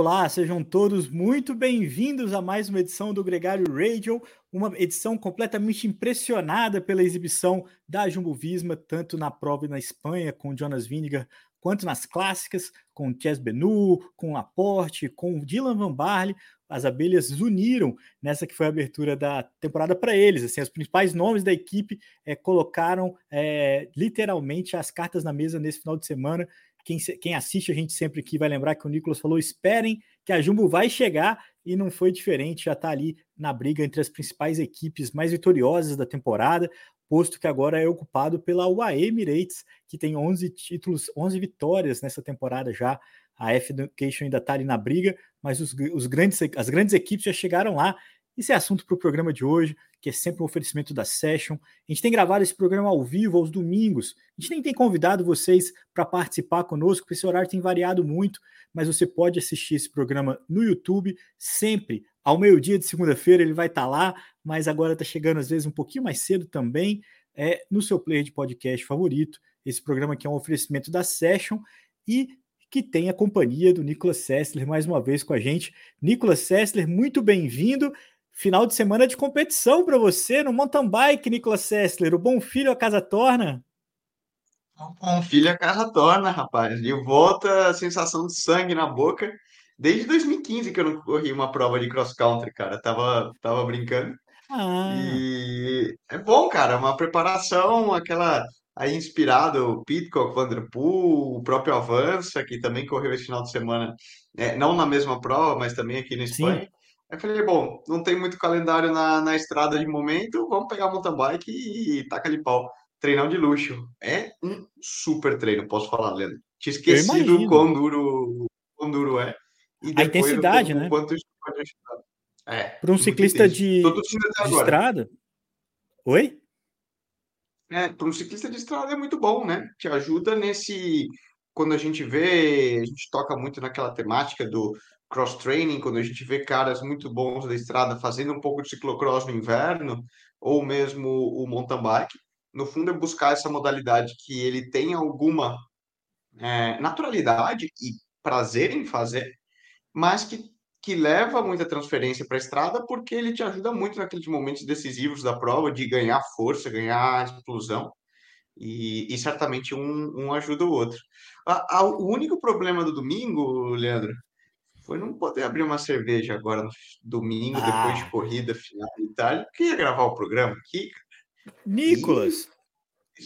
Olá, sejam todos muito bem-vindos a mais uma edição do Gregário Radio, uma edição completamente impressionada pela exibição da Jumbo Visma, tanto na prova na Espanha com Jonas Vingegaard, quanto nas clássicas com Chess Benu, com Laporte, com Dylan Van Barley. As abelhas uniram nessa que foi a abertura da temporada para eles. Assim, os principais nomes da equipe é, colocaram é, literalmente as cartas na mesa nesse final de semana quem, quem assiste a gente sempre aqui vai lembrar que o Nicolas falou: esperem que a Jumbo vai chegar e não foi diferente, já está ali na briga entre as principais equipes mais vitoriosas da temporada, posto que agora é ocupado pela UAE Emirates, que tem 11 títulos, 11 vitórias nessa temporada já. A F Education ainda está ali na briga, mas os, os grandes, as grandes equipes já chegaram lá isso é assunto para o programa de hoje, que é sempre um oferecimento da Session. A gente tem gravado esse programa ao vivo, aos domingos. A gente nem tem convidado vocês para participar conosco, porque esse horário tem variado muito, mas você pode assistir esse programa no YouTube sempre ao meio-dia de segunda-feira. Ele vai estar tá lá, mas agora está chegando às vezes um pouquinho mais cedo também, é, no seu player de podcast favorito. Esse programa aqui é um oferecimento da Session e que tem a companhia do Nicolas Sessler mais uma vez com a gente. Nicolas Sessler, muito bem-vindo final de semana de competição para você no mountain bike, Nicolas Sessler. O bom filho a casa torna? O bom filho a casa torna, rapaz. De volta a sensação de sangue na boca. Desde 2015 que eu não corri uma prova de cross country, cara. Tava, tava brincando. Ah. E é bom, cara. Uma preparação, aquela aí inspirado o Pitcock, Vanderpool, o próprio Avança, que também correu esse final de semana, é, não na mesma prova, mas também aqui na Espanha. Sim. Aí eu falei, bom, não tem muito calendário na, na estrada de momento, vamos pegar a mountain bike e, taca de pau. Treinão de luxo. É um super treino, posso falar, Leandro. Tinha esquecido o quão duro, quão duro é. A intensidade, né? Quanto isso pode ajudar. É, Para um ciclista de, de estrada. Oi? É, para um ciclista de estrada é muito bom, né? Te ajuda nesse. Quando a gente vê, a gente toca muito naquela temática do cross-training, quando a gente vê caras muito bons da estrada fazendo um pouco de ciclocross no inverno, ou mesmo o mountain bike, no fundo é buscar essa modalidade que ele tem alguma é, naturalidade e prazer em fazer, mas que, que leva muita transferência para a estrada porque ele te ajuda muito naqueles momentos decisivos da prova de ganhar força, ganhar explosão. E, e certamente um, um ajuda o outro. A, a, o único problema do domingo, Leandro, foi não poder abrir uma cerveja agora no domingo, ah. depois de corrida final e tal. Eu queria gravar o programa aqui. Nicolas,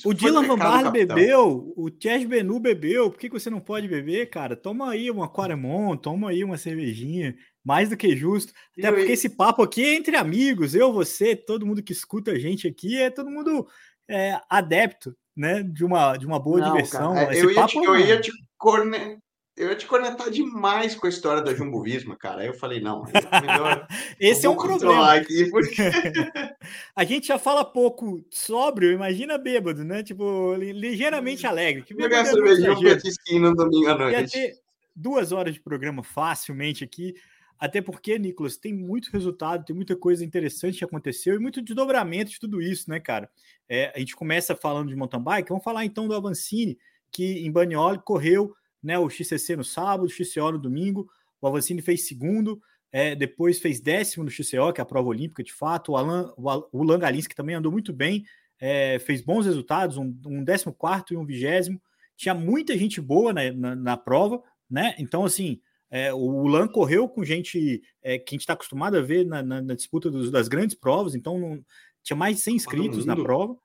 o Dylan Van Barle bebeu, o Chess Benu bebeu, por que, você não pode beber, cara? Toma aí uma Quaremont, toma aí uma cervejinha, mais do que justo. Até porque esse papo aqui é entre amigos, eu, você, todo mundo que escuta a gente aqui, é todo mundo é, adepto, né, de uma, de uma boa não, diversão. Cara, eu, ia te, eu ia te corne eu ia te conectar demais com a história da Jumbo Visma, cara. Aí eu falei, não, é melhor. Esse é um problema. Aqui porque... a gente já fala pouco sóbrio, imagina bêbado, né? Tipo, ligeiramente alegre. Que Pegar cervejinha um petisquinho no domingo à noite. Ia ter duas horas de programa facilmente aqui. Até porque, Nicolas, tem muito resultado, tem muita coisa interessante que aconteceu e muito desdobramento de tudo isso, né, cara? É, a gente começa falando de mountain bike, vamos falar então do Avancini, que em Banioli correu né? O XCC no sábado, o XCO no domingo. O Avancini fez segundo, é, depois fez décimo no XCO, que é a prova olímpica de fato. O Alan, o Alan Galinski também andou muito bem, é, fez bons resultados, um, um décimo quarto e um vigésimo. Tinha muita gente boa na, na, na prova, né? Então, assim, é, o Lan correu com gente é, que a gente está acostumado a ver na, na, na disputa dos, das grandes provas, então não, tinha mais de 100 inscritos na prova.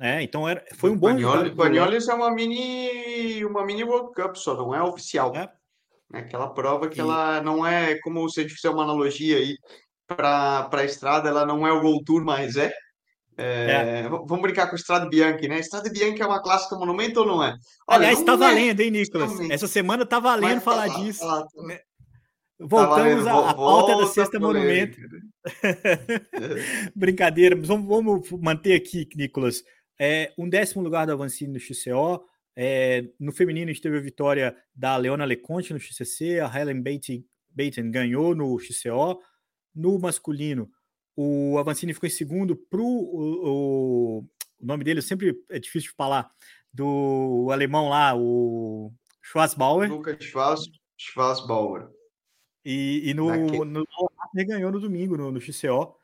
É, então era, foi um bom Banholes, Banholes é uma mini, uma mini World Cup só, não é oficial. É. é aquela prova que e... ela não é, como se a gente fizer uma analogia aí para a estrada, ela não é o World Tour, mas é. É, é. Vamos brincar com a Estrada Bianchi, né? Estrada Bianchi é uma clássica monumento ou não é? Olha, Aliás, está é valendo, hein, Nicolas? Essa semana está valendo mas falar tá, disso. Tá, tá, né? Voltamos tá à pauta da sexta monumento. Brincadeira, mas vamos, vamos manter aqui, Nicolas, é, um décimo lugar da Avancini no XCO. É, no feminino, a gente teve a vitória da Leona Leconte no XCC, a Helen Baten ganhou no XCO. No masculino, o Avancini ficou em segundo para o, o, nome dele sempre é difícil de falar, do alemão lá, o Schwarzbauer. Lucas Schwarz, Schwarzbauer. E, e no, no, no ganhou no domingo, no, no XCO.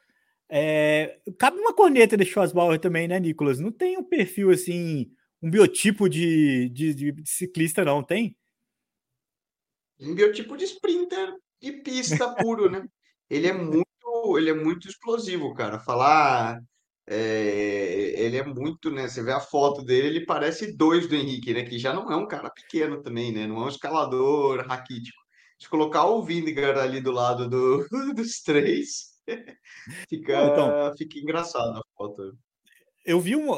É, cabe uma corneta de Schwarzbauer também, né, Nicolas? Não tem um perfil assim, um biotipo de, de, de ciclista, não, tem? Um biotipo de sprinter de pista puro, né? Ele é muito, ele é muito explosivo, cara. Falar, é, ele é muito, né? Você vê a foto dele, ele parece dois do Henrique, né? Que já não é um cara pequeno também, né? Não é um escalador raquítico. Se colocar o Vingegaard ali do lado do, dos três, fica, então, fica engraçado a foto. Eu vi um,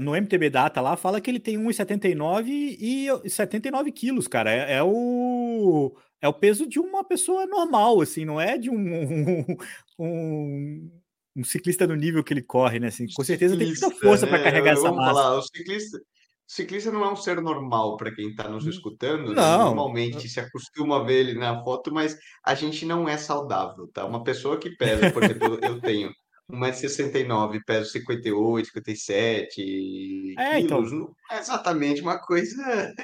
no MTB Data lá, fala que ele tem 1,79 e 79 quilos, cara. É, é, o, é o peso de uma pessoa normal, assim, não é de um, um, um, um ciclista no nível que ele corre, né? Assim, com certeza tem muita força né? para carregar essa massa. Falar, o ciclista, ciclista não é um ser normal para quem está nos hum, escutando. Né? Não. Né? Normalmente se acostuma a ver ele na foto, mas a gente não é saudável, tá? Uma pessoa que pesa, por exemplo, eu tenho 1,69m, peso 58, 57 é, então. quilos. Então... Não é exatamente uma coisa.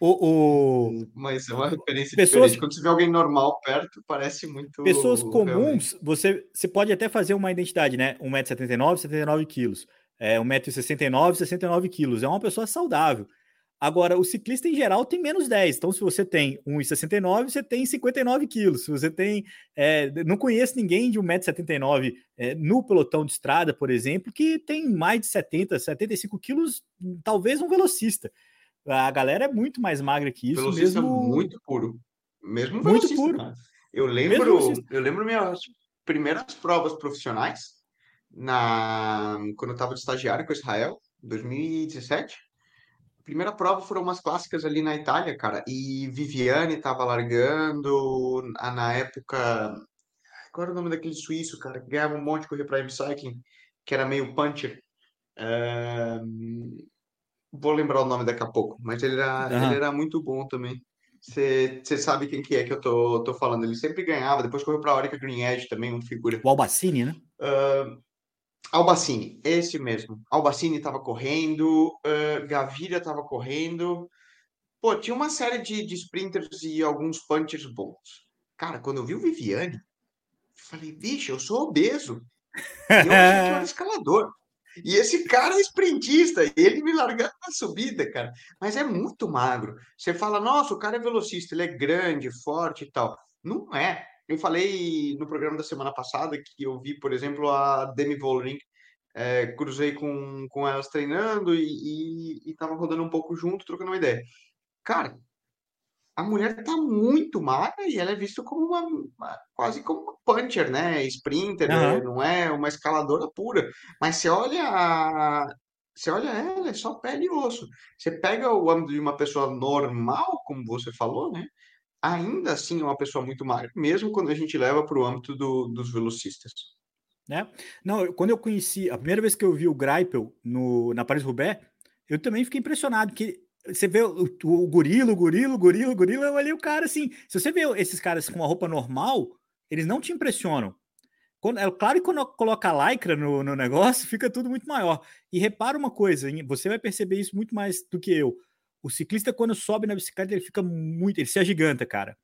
O, o... Mas é uma referência pessoas... diferente. Quando você vê alguém normal perto, parece muito. Pessoas comuns, você, você pode até fazer uma identidade, né? 1,79m, 79 quilos. É, 1,69m, 69 quilos. É uma pessoa saudável. Agora, o ciclista em geral tem menos 10. Então, se você tem 1,69, você tem 59 quilos. Se você tem. É, não conheço ninguém de 1,79m é, no pelotão de estrada, por exemplo, que tem mais de 70, 75 quilos, talvez um velocista. A galera é muito mais magra que isso. Velocista mesmo... muito puro. Mesmo muito puro. Eu lembro, eu lembro minhas primeiras provas profissionais na quando eu estava de estagiário com Israel, 2017 primeira prova foram umas clássicas ali na Itália, cara. E Viviane tava largando. Na época. Qual era o nome daquele suíço, cara? Que ganhava um monte de correr para Cycling, que era meio puncher. Vou lembrar o nome daqui a pouco, mas ele era, uhum. ele era muito bom também. Você sabe quem que é que eu tô, tô falando. Ele sempre ganhava, depois correu para a Orica Green Edge também, uma figura. O Albacini, né? Uh, Albacini, esse mesmo. Albacini estava correndo, uh, Gaviria estava correndo. Pô, tinha uma série de, de sprinters e alguns punchers bons. Cara, quando eu vi o Viviane, falei, bicho, eu sou obeso. E eu achei que era escalador. E esse cara é sprintista, e ele me largando na subida, cara. Mas é muito magro. Você fala, nossa, o cara é velocista, ele é grande, forte e tal. Não é. Eu falei no programa da semana passada que eu vi, por exemplo, a Demi Vollering, é, cruzei com, com elas treinando e, estava rodando um pouco junto, trocando uma ideia. Cara, a mulher tá muito magra e ela é vista como uma, uma quase como uma puncher, né? Sprinter, uhum. né? não é uma escaladora pura. Mas você olha você olha ela, é só pele e osso. Você pega o âmbito de uma pessoa normal, como você falou, né? Ainda assim é uma pessoa muito magra, mesmo quando a gente leva para o âmbito do, dos velocistas. Né? Não, quando eu conheci, a primeira vez que eu vi o Greipel no, na Paris-Roubaix, eu também fiquei impressionado, que você vê o, o, o gorila, o gorila, o o eu olhei o cara assim, se você vê esses caras com uma roupa normal, eles não te impressionam. Quando, é claro que quando coloca a lycra no, no negócio, fica tudo muito maior. E repara uma coisa, você vai perceber isso muito mais do que eu. O ciclista, quando sobe na bicicleta, ele fica muito. Ele se agiganta, cara.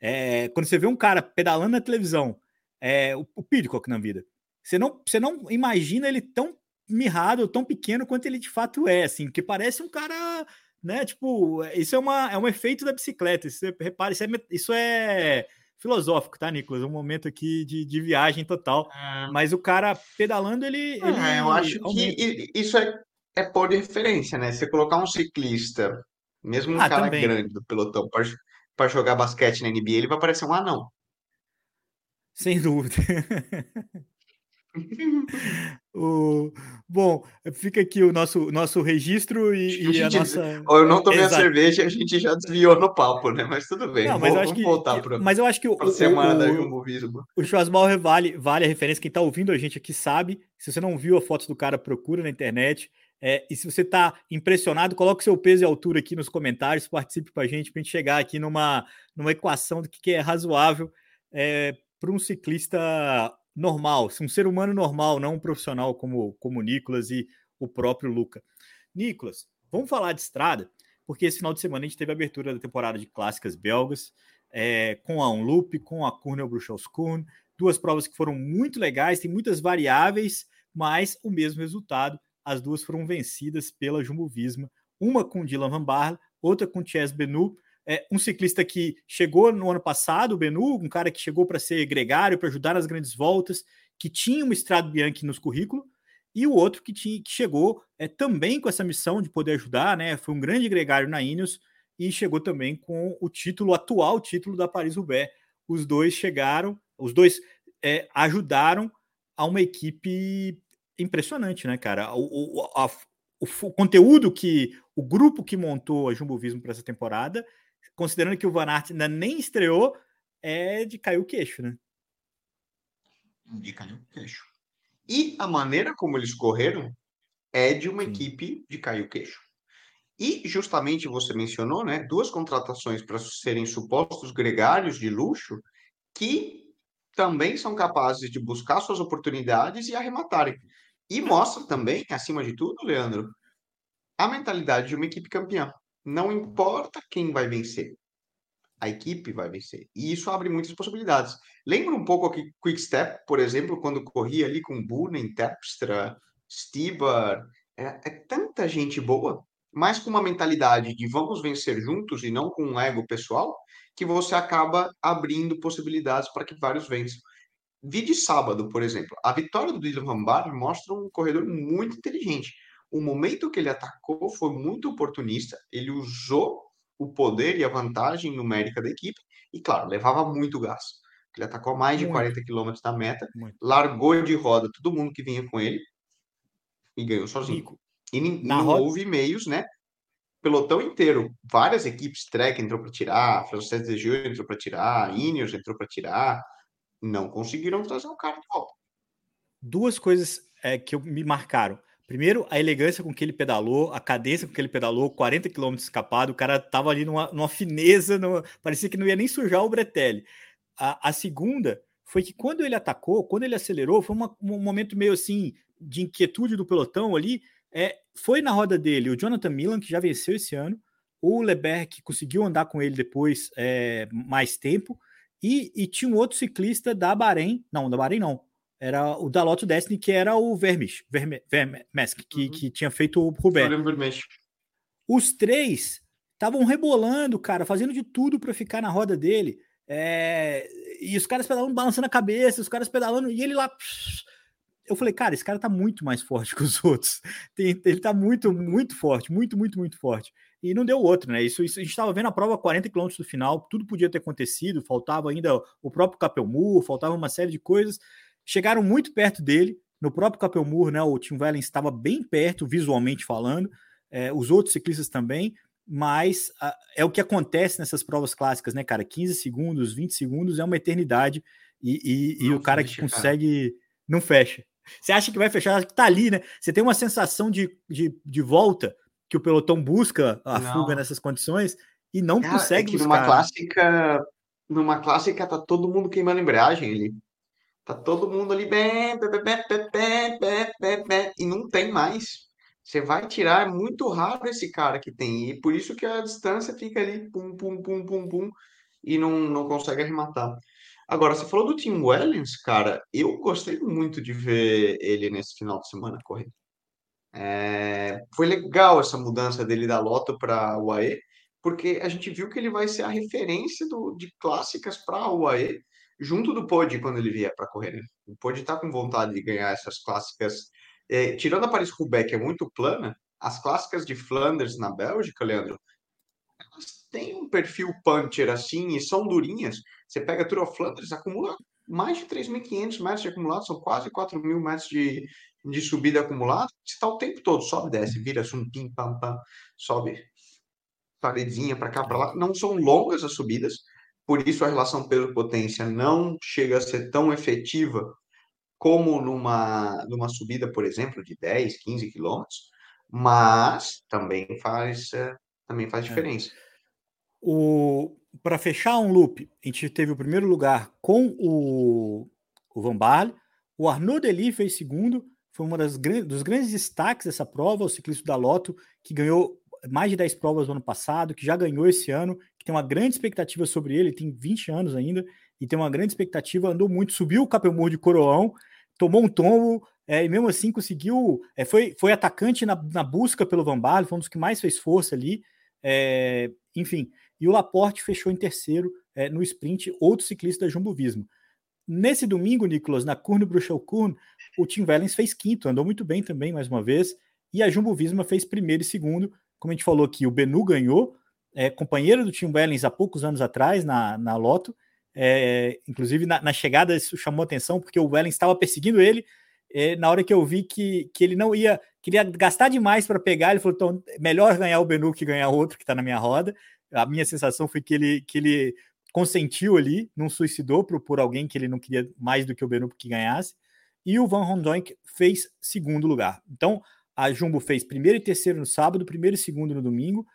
É, quando você vê um cara pedalando na televisão, é, o, o Pidcock na vida, você não, você não imagina ele tão mirrado, tão pequeno quanto ele de fato é, assim, que parece um cara, né? Tipo, isso é, uma, é um efeito da bicicleta. Isso, é, repare, isso é, isso é filosófico, tá, Nicolas? Um momento aqui de, de viagem total. É. Mas o cara pedalando, ele. ele eu acho aumenta. que isso é é pôr de referência, né? Você colocar um ciclista, mesmo um ah, cara também. grande do pelotão, para jogar basquete na NBA, ele vai parecer um anão. Sem dúvida. o... Bom, fica aqui o nosso, nosso registro e, e a nossa. Eu não tomei Exato. a cerveja, a gente já desviou no papo, né? Mas tudo bem. Não, mas eu acho que, voltar para mas eu acho que o, semana o, o, o Schwarzbauer vale, vale a referência. Quem está ouvindo a gente aqui sabe. Se você não viu a foto do cara, procura na internet. É, e se você está impressionado, coloque seu peso e altura aqui nos comentários, participe com a gente para a gente chegar aqui numa, numa equação do que é razoável é, para um ciclista normal, um ser humano normal, não um profissional como, como o Nicolas e o próprio Luca. Nicolas, vamos falar de estrada, porque esse final de semana a gente teve a abertura da temporada de clássicas belgas. é, com a Unloop, com a Kurnel Bruxelles Kuhn, duas provas que foram muito legais, tem muitas variáveis, mas o mesmo resultado. As duas foram vencidas pela Jumbo Visma, uma com Dylan Van Barle, outra com Chess Benu. É, um ciclista que chegou no ano passado, o Benu, um cara que chegou para ser gregário, para ajudar nas grandes voltas, que tinha uma Estrada Bianchi nos currículos, e o outro que, tinha, que chegou é, também com essa missão de poder ajudar, né? Foi um grande gregário na Ineos e chegou também com o título, o atual título da Paris-Roubaix. Os dois chegaram, os dois é, ajudaram a uma equipe impressionante, né, cara? O, o, a, o, o, conteúdo que o grupo que montou a Jumbo Visma para essa temporada, considerando que o Van Aert ainda nem estreou, é de cair o queixo, né? De cair o queixo. E a maneira como eles correram é de uma Sim. equipe de cair o queixo. E justamente você mencionou, né, duas contratações para serem supostos gregários de luxo que também são capazes de buscar suas oportunidades e arrematarem. E mostra também, acima de tudo, Leandro, a mentalidade de uma equipe campeã. Não importa quem vai vencer, a equipe vai vencer. E isso abre muitas possibilidades. Lembra um pouco aqui Quick Step, por exemplo, quando corria ali com Bunen, Terpstra, Stibar, é, é, tanta gente boa, mas com uma mentalidade de vamos vencer juntos e não com um ego pessoal, que você acaba abrindo possibilidades para que vários vençam. Vi de sábado, por exemplo, a vitória do Dylan Van Baarle mostra um corredor muito inteligente. O momento que ele atacou foi muito oportunista, ele usou o poder e a vantagem numérica da equipe e, claro, levava muito gás. Ele atacou mais de 40 quilômetros da meta, muito. largou de roda todo mundo que vinha com ele e ganhou sozinho. E, e não roda... houve meios, né? Pelotão inteiro, várias equipes, Trek entrou para tirar, Francês de Gil entrou para tirar, Ineos entrou para tirar, não conseguiram trazer o cara de volta. Duas coisas é, que me marcaram. Primeiro, a elegância com que ele pedalou, a cadência com que ele pedalou, 40 km escapado, o cara tava ali numa, numa fineza, numa, parecia que não ia nem sujar o Bretelli. A, a, segunda foi que quando ele atacou, quando ele acelerou, foi uma, um momento meio assim de inquietude do pelotão ali. É, foi na roda dele o Jonathan Milan, que já venceu esse ano, o Leber, que conseguiu andar com ele depois é, mais tempo, e, e, tinha um outro ciclista da Bahrein, não, da Bahrein não, era o da Lotto Destiny, que era o Vermes, Verme, Vermesk, que, uhum. que tinha feito o Rubé. Os três estavam rebolando, cara, fazendo de tudo para ficar na roda dele. É... E os caras pedalando, balançando a cabeça, os caras pedalando, e ele lá. Eu falei, cara, esse cara tá muito mais forte que os outros. Tem, ele tá muito, muito forte, muito, muito, muito forte e não deu outro, né? Isso, isso a gente estava vendo a prova a 40 km do final, tudo podia ter acontecido, faltava ainda o próprio Capelmur, faltava uma série de coisas. Chegaram muito perto dele, no próprio Capelmur, né? O Tim Wellens estava bem perto, visualmente falando, é, os outros ciclistas também, mas a, é o que acontece nessas provas clássicas, né, cara? 15 segundos, 20 segundos é uma eternidade e, e, e o cara que consegue cara. não fecha. Você acha que vai fechar? Tá ali, né? Você tem uma sensação de, de, de volta que o pelotão busca a não. fuga nessas condições e não Cara, consegue é. Numa clássica, numa clássica tá todo mundo queimando embreagem ali. Tá todo mundo ali bem, bem, bem, bem, e não tem mais. Você vai tirar, é muito raro esse cara que tem. E por isso que a distância fica ali, pum, pum, pum, pum, pum, e não, não consegue arrematar. Agora, você falou do Tim Wellens, cara, eu gostei muito de ver ele nesse final de semana correndo. É, foi legal essa mudança dele da Lotto para a UAE, porque a gente viu que ele vai ser a referência do, de clássicas para a UAE, junto do Pod quando ele vier para correr. Né? O Pod está com vontade de ganhar essas clássicas. É, tirando a Paris-Roubaix, que é muito plana, as clássicas de Flanders na Bélgica, Leandro, elas têm um perfil puncher assim e são durinhas. Você pega a Tour of Flanders, acumula mais de 3.500 metros de acumulado, são quase 4.000 metros de, de subida acumulada, está o tempo todo, sobe, desce, vira, sum, pim, pam, pam, sobe paredezinha para cá, para lá. Não são longas as subidas, por isso a relação peso-potência não chega a ser tão efetiva como numa, numa subida, por exemplo, de 10, 15 quilômetros, mas também faz, é, também faz é. diferença. É. O, para fechar um loop, a gente teve o primeiro lugar com o, o Van o Arnaud Dely fez segundo, foi um dos grandes destaques dessa prova, o ciclista da Loto, que ganhou mais de 10 provas no ano passado, que já ganhou esse ano, que tem uma grande expectativa sobre ele, tem 20 anos ainda, e tem uma grande expectativa, andou muito, subiu o Capelmur de Coroão, tomou um tombo, é, e mesmo assim conseguiu, é, foi, foi atacante na, na busca pelo Van Baarle, foi um dos que mais fez força ali, é, enfim, e o Laporte fechou em terceiro é, no sprint, outro ciclista da Jumbo Visma. Nesse domingo, Nicolas, na Kurne Bruxel Kurne, o Tim Wellens fez quinto, andou muito bem também, mais uma vez, e a Jumbo Visma fez primeiro e segundo, como a gente falou aqui, o Benu ganhou, é, companheiro do Tim Wellens há poucos anos atrás na, na Loto, é, inclusive na, na, chegada isso chamou atenção, porque o Wellens estava perseguindo ele, é, na hora que eu vi que, que ele não ia, queria gastar demais para pegar, ele falou, então, melhor ganhar o Benu que ganhar outro que está na minha roda, a minha sensação foi que ele, que ele consentiu ali, não suicidou por, por alguém que ele não queria mais do que o Benu que ganhasse, e o Van Hondonk fez segundo lugar. Então, a Jumbo fez primeiro e terceiro no sábado, primeiro e segundo no domingo,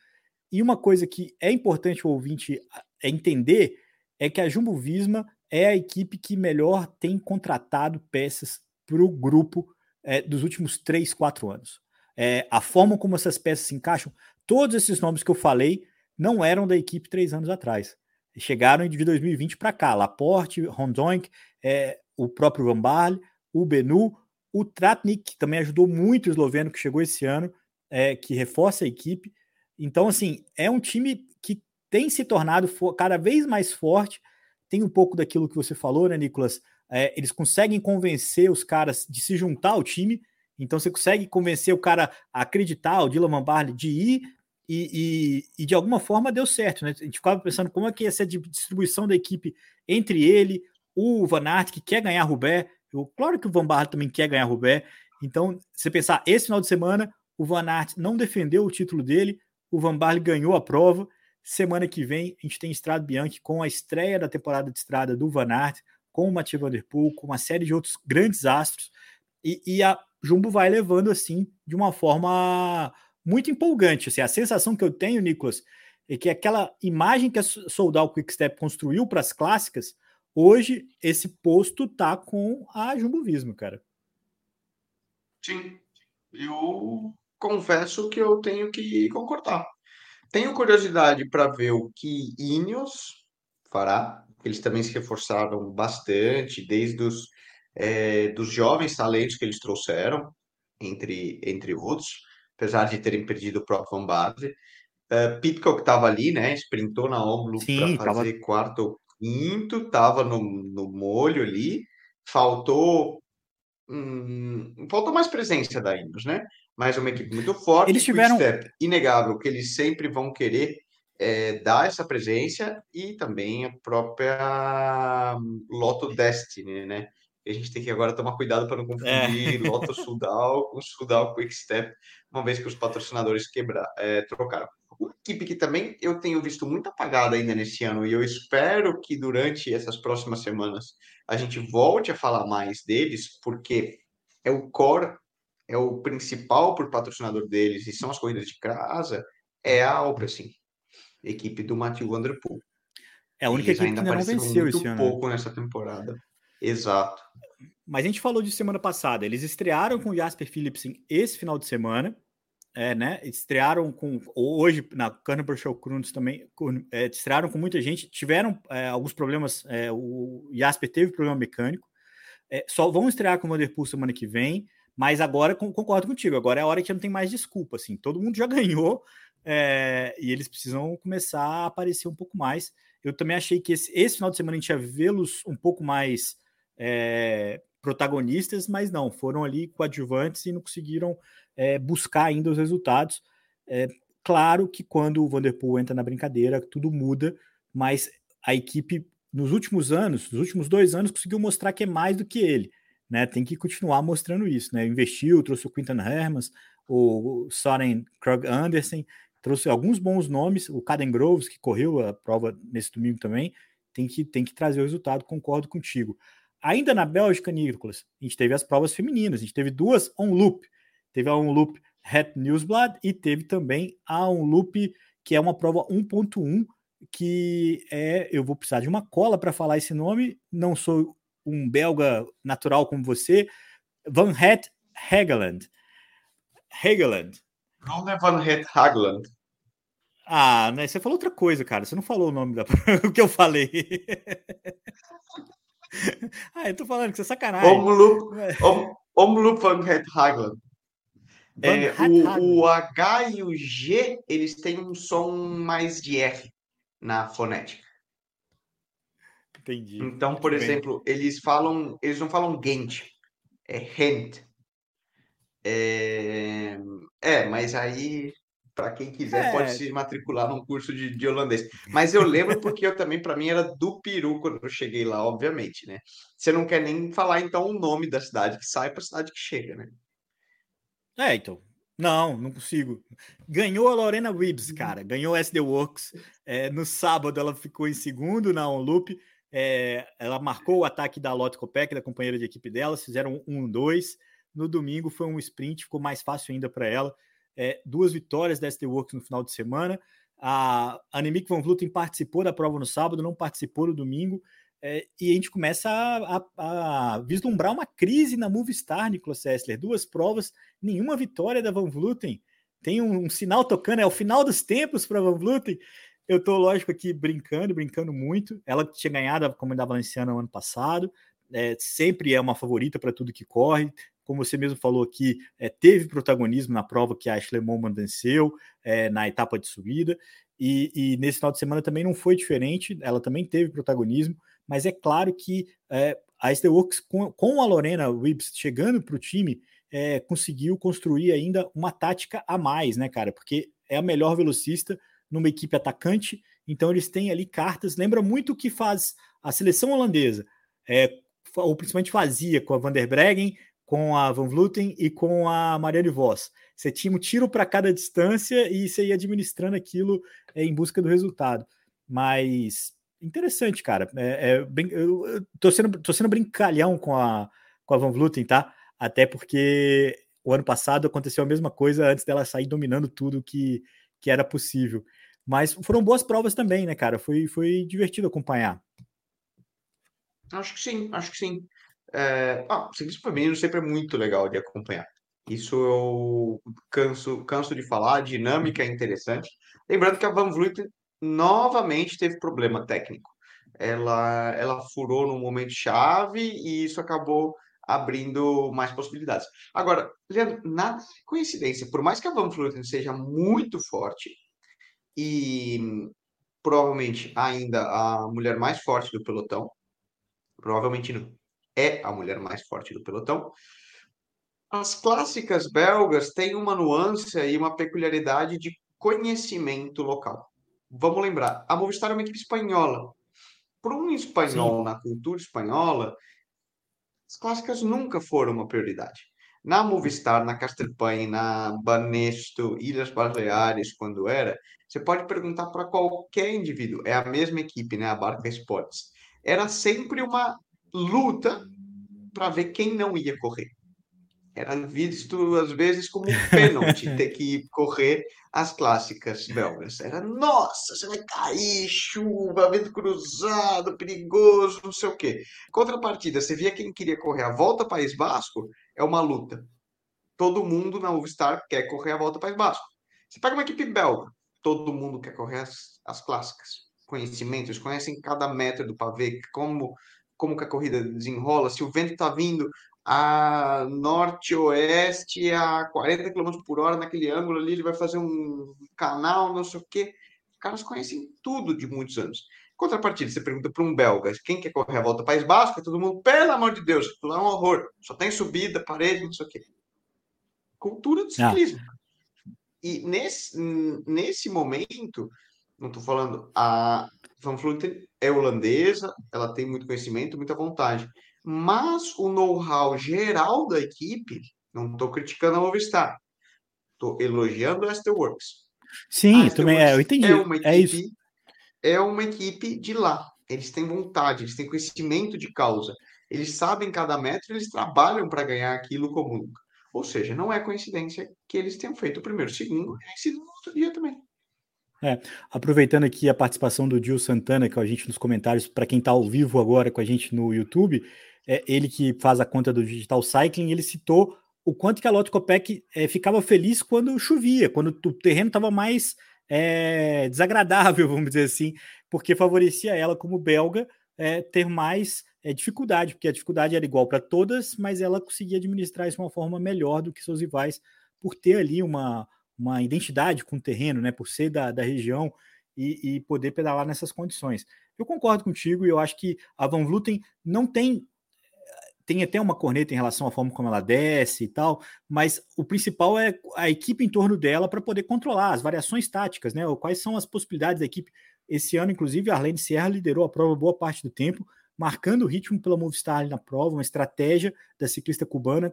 e uma coisa que é importante o ouvinte é entender é que a Jumbo Visma é a equipe que melhor tem contratado peças para o grupo é, dos últimos três, quatro anos. É, a forma como essas peças se encaixam, todos esses nomes que eu falei não eram da equipe três anos atrás. Chegaram de 2020 para cá. Laporte, Rondonk, é, o próprio Van Baarle, o Benu, o Tratnik, que também ajudou muito o esloveno que chegou esse ano, é, que reforça a equipe. Então, assim, é um time que tem se tornado cada vez mais forte. Tem um pouco daquilo que você falou, né, Nicolas? É, eles conseguem convencer os caras de se juntar ao time. Então, você consegue convencer o cara a acreditar, o Dylan Van Baarle, de ir e, e, e, de alguma forma deu certo, né? A gente ficava pensando como é que ia ser a distribuição da equipe entre ele, o Van Aert, que quer ganhar Rubé, eu, claro que o Van Barra também quer ganhar Rubé, então, você pensar, esse final de semana, o Van Aert não defendeu o título dele, o Van Barle ganhou a prova, semana que vem a gente tem Estrada Bianchi com a estreia da temporada de estrada do Van Aert, com o Mathieu Van Der Poel, com uma série de outros grandes astros, e, e a Jumbo vai levando assim, de uma forma muito empolgante. Assim, a sensação que eu tenho, Nicolas, é que aquela imagem que a Soldal Quickstep construiu para as clássicas, hoje esse posto tá com a Jumbo Visma, cara. Sim, eu confesso que eu tenho que concordar. Tenho curiosidade para ver o que Ineos fará. Eles também se reforçaram bastante, desde os é, dos jovens talentos que eles trouxeram, entre, entre outros apesar de terem perdido o próprio Van Barle. Uh, Pitcock estava ali, né? Sprintou na ómulo para fazer tava... quarto ou quinto, estava no, no molho ali. Faltou hum, faltou mais presença da Ineos, né? Mas uma equipe muito forte. Eles tiveram step, inegável que eles sempre vão querer é, dar essa presença e também a própria Lotto Destiny, né? A gente tem que agora tomar cuidado para não confundir é. Lotto Sudal com Sudal Quick Step, uma vez que os patrocinadores quebrar, é, trocaram. Uma equipe que também eu tenho visto muito apagada ainda nesse ano, e eu espero que durante essas próximas semanas a gente volte a falar mais deles, porque é o core, é o principal por patrocinador deles, e são as corridas de casa, é a Alpecin, equipe do Matthew Van Der Poel. É a única equipe que ainda não venceu esse ano. pouco nessa temporada. Exato. Mas a gente falou de semana passada. Eles estrearam com o Jasper Philipsen esse final de semana. É, né? Estrearam com. Hoje, na Carnival Show Kruns também. É, estrearam com muita gente. Tiveram é, alguns problemas. É, o Jasper teve problema mecânico. É, só vão estrear com o Vanderpool semana que vem. Mas agora concordo contigo. Agora é a hora que não tem mais desculpa. Assim, todo mundo já ganhou. É, e eles precisam começar a aparecer um pouco mais. Eu também achei que esse, esse final de semana a gente ia vê-los um pouco mais é, protagonistas, mas não, foram ali coadjuvantes e não conseguiram é, buscar ainda os resultados. É, claro que quando o Vanderpool entra na brincadeira, tudo muda, mas a equipe nos últimos anos, nos últimos dois anos, conseguiu mostrar que é mais do que ele. Né, tem que continuar mostrando isso, né? Investiu, trouxe o Quinton Hermans, o Soren Krug Andersen, trouxe alguns bons nomes, o Caden Groves, que correu a prova nesse domingo também, tem que, tem que trazer o resultado, concordo contigo. Ainda na Bélgica, Nicolas, a gente teve as provas femininas, a gente teve duas on loop. Teve a on loop Het Newsblad e teve também a on loop, que é uma prova 1.1, que é, eu vou precisar de uma cola para falar esse nome, não sou um belga natural como você, Van Het Hageland. Hageland. Não é Van Het Hageland. Ah, né? Você falou outra coisa, cara. Você não falou o nome da o que eu falei. ah, eu tô falando que você é sacanagem. Omloop, Om, Omloop Van Het Hageland. É, o, o H e o G, eles têm um som mais de R na fonética. Entendi. Então, Muito por bem. exemplo, eles falam, eles não falam Gent, é Hent. É, é mas aí para quem quiser, é. pode se matricular num curso de, de, holandês. Mas eu lembro porque eu também, para mim, era do Peru quando eu cheguei lá, obviamente, né? Você não quer nem falar, então, o nome da cidade que sai para a cidade que chega, né? É, então. Não, não consigo. Ganhou a Lorena Wibbs, uhum. cara. Ganhou a SD Works. É, no sábado ela ficou em segundo na OnLoop. É, ela marcou o ataque da Lotte Copec, da companheira de equipe dela. Fizeram um, dois. No domingo foi um sprint, ficou mais fácil ainda para ela é, duas vitórias da ST Works no final de semana. A Annemiek van Vleuten participou da prova no sábado, não participou no domingo. É, e a gente começa a, a, a, vislumbrar uma crise na Movistar, Nicolas Sessler. Duas provas, nenhuma vitória da Van Vleuten. Tem um, um sinal tocando, é o final dos tempos para Van Vleuten. Eu estou, lógico, aqui brincando, brincando muito. Ela tinha ganhado a Comunidade Valenciana no ano passado, é, sempre é uma favorita para tudo que corre como você mesmo falou aqui, é, teve protagonismo na prova que a Ashley Moman venceu é, na etapa de subida, e, e, nesse final de semana também não foi diferente, ela também teve protagonismo, mas é claro que é, a Steelworks, com, com a Lorena Wibbs chegando para o time, conseguiu construir ainda uma tática a mais, né, cara? Porque é a melhor velocista numa equipe atacante, então eles têm ali cartas. Lembra muito o que faz a seleção holandesa, ou principalmente fazia com a Van der Breggen, com a Van Vluten e com a Mariane Voss. Você tinha um tiro para cada distância e você ia administrando aquilo é, em busca do resultado. Mas interessante, cara. É, é bem, eu, eu tô, sendo, tô sendo brincalhão com a, com a Van Vluten, tá? Até porque o ano passado aconteceu a mesma coisa antes dela sair dominando tudo que, que era possível. Mas foram boas provas também, né, cara? Foi, foi divertido acompanhar. Acho que sim, acho que sim. É, ah, o serviço feminino sempre é muito legal de acompanhar. Isso eu canso, canso de falar, a dinâmica é interessante. Lembrando que a Van Vleuten novamente teve problema técnico. Ela, ela furou no momento chave e isso acabou abrindo mais possibilidades. Agora, Leandro, nada coincidência. Por mais que a Van Vleuten seja muito forte e provavelmente ainda a mulher mais forte do pelotão, provavelmente não, é a mulher mais forte do pelotão. As clássicas belgas têm uma nuance e uma peculiaridade de conhecimento local. Vamos lembrar, a Movistar é uma equipe espanhola. Para um espanhol Sim. na cultura espanhola, as clássicas nunca foram uma prioridade. Na Movistar, na Castelpain, na Banesto, Ilhas Baleares, quando era, você pode perguntar para qualquer indivíduo, é a mesma equipe, né, a Barca Sports. Era sempre uma luta para ver quem não ia correr. Era visto, às vezes, como um pênalti ter que correr as clássicas belgas. Era, nossa, você vai cair, chuva, vento cruzado, perigoso, não sei o quê. Contrapartida, você via quem queria correr a volta País Basco, é uma luta. Todo mundo na Movistar quer correr a volta País Basco. Você pega uma equipe belga, todo mundo quer correr as, as clássicas. Conhecimentos, conhecem cada metro do pavê, como como que a corrida desenrola, se o vento está vindo a norte-oeste a 40 km por hora naquele ângulo ali, ele vai fazer um canal, não sei o quê. Os caras conhecem tudo de muitos anos. Contrapartida, você pergunta para um belga quem quer correr a volta País Basco, todo mundo, pelo amor de Deus, lá é um horror, só tem subida, parede, não sei o quê. Cultura do ah. ciclismo. Ah. E nesse, nesse momento, não estou falando, a Van Vleuten é holandesa, ela tem muito conhecimento, muita vontade. Mas o know-how geral da equipe, não estou criticando a Movistar, estou elogiando a Works. Sim, também é, eu entendi. É uma, equipe, é, é uma equipe de lá. Eles têm vontade, eles têm conhecimento de causa. Eles sabem cada metro, eles trabalham para ganhar aquilo como nunca. Ou seja, não é coincidência que eles tenham feito o primeiro, o segundo, e sido no outro dia também. É, aproveitando aqui a participação do Gil Santana com a gente nos comentários, para quem está ao vivo agora com a gente no YouTube, é, ele que faz a conta do Digital Cycling, ele citou o quanto que a Lotte Copec é, ficava feliz quando chovia, quando o terreno estava mais é, desagradável, vamos dizer assim, porque favorecia ela como belga é, ter mais é, dificuldade, porque a dificuldade era igual para todas, mas ela conseguia administrar isso de uma forma melhor do que seus rivais, por ter ali uma, uma identidade com o terreno, né, por ser da, da região e, e poder pedalar nessas condições. Eu concordo contigo e eu acho que a Van Vluten não tem tem até uma corneta em relação à forma como ela desce e tal, mas o principal é a equipe em torno dela para poder controlar as variações táticas, né? Quais são as possibilidades da equipe. Esse ano, inclusive, a Arlene Sierra liderou a prova boa parte do tempo, marcando o ritmo pela Movistar na prova, uma estratégia da ciclista cubana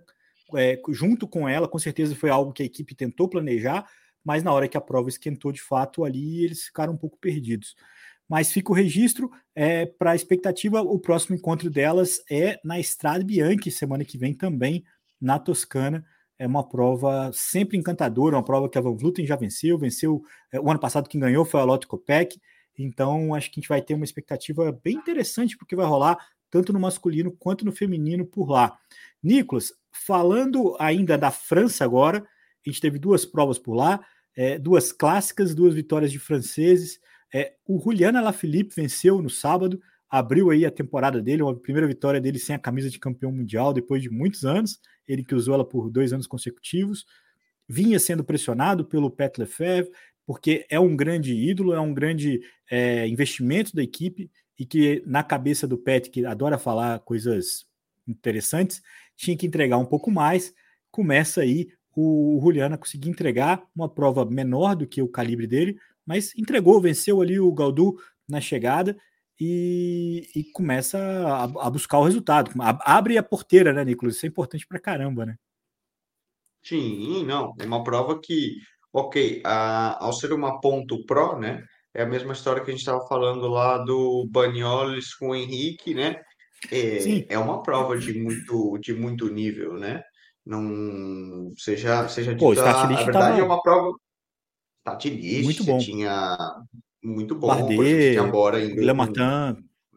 é, junto com ela, com certeza foi algo que a equipe tentou planejar, mas na hora que a prova esquentou de fato ali, eles ficaram um pouco perdidos. Mas fica o registro é, para a expectativa, o próximo encontro delas é na Estrada Bianchi, semana que vem também, na Toscana. É uma prova sempre encantadora, uma prova que a Van Vluten já venceu, venceu é, o ano passado quem ganhou foi a Lotte Kopeck, então acho que a gente vai ter uma expectativa bem interessante porque vai rolar tanto no masculino quanto no feminino por lá. Nicolas, falando ainda da França agora, a gente teve duas provas por lá, é, duas clássicas, duas vitórias de franceses. É, o Julian Alaphilippe venceu no sábado, abriu aí a temporada dele, uma primeira vitória dele sem a camisa de campeão mundial depois de muitos anos, ele que usou ela por dois anos consecutivos. Vinha sendo pressionado pelo Pet Lefebvre, porque é um grande ídolo, é um grande é, investimento da equipe e que na cabeça do Pet, que adora falar coisas interessantes, tinha que entregar um pouco mais. Começa aí o, Juliana conseguir entregar uma prova menor do que o calibre dele, mas entregou, venceu ali o Galdu na chegada e, e começa a, a, buscar o resultado. Abre a porteira, né, Nicolas? Isso é importante para caramba, né? Sim, não. É uma prova que, ok, a, ao ser uma ponto pro, né? É a mesma história que a gente estava falando lá do Banholes com o Henrique, né? É, é uma prova de muito, de muito nível, né? Não seja, seja Pô, dita, a verdade tava... é uma prova Tatilist, muito bom. tinha muito bom, Bardet, tinha Bora em Guilherme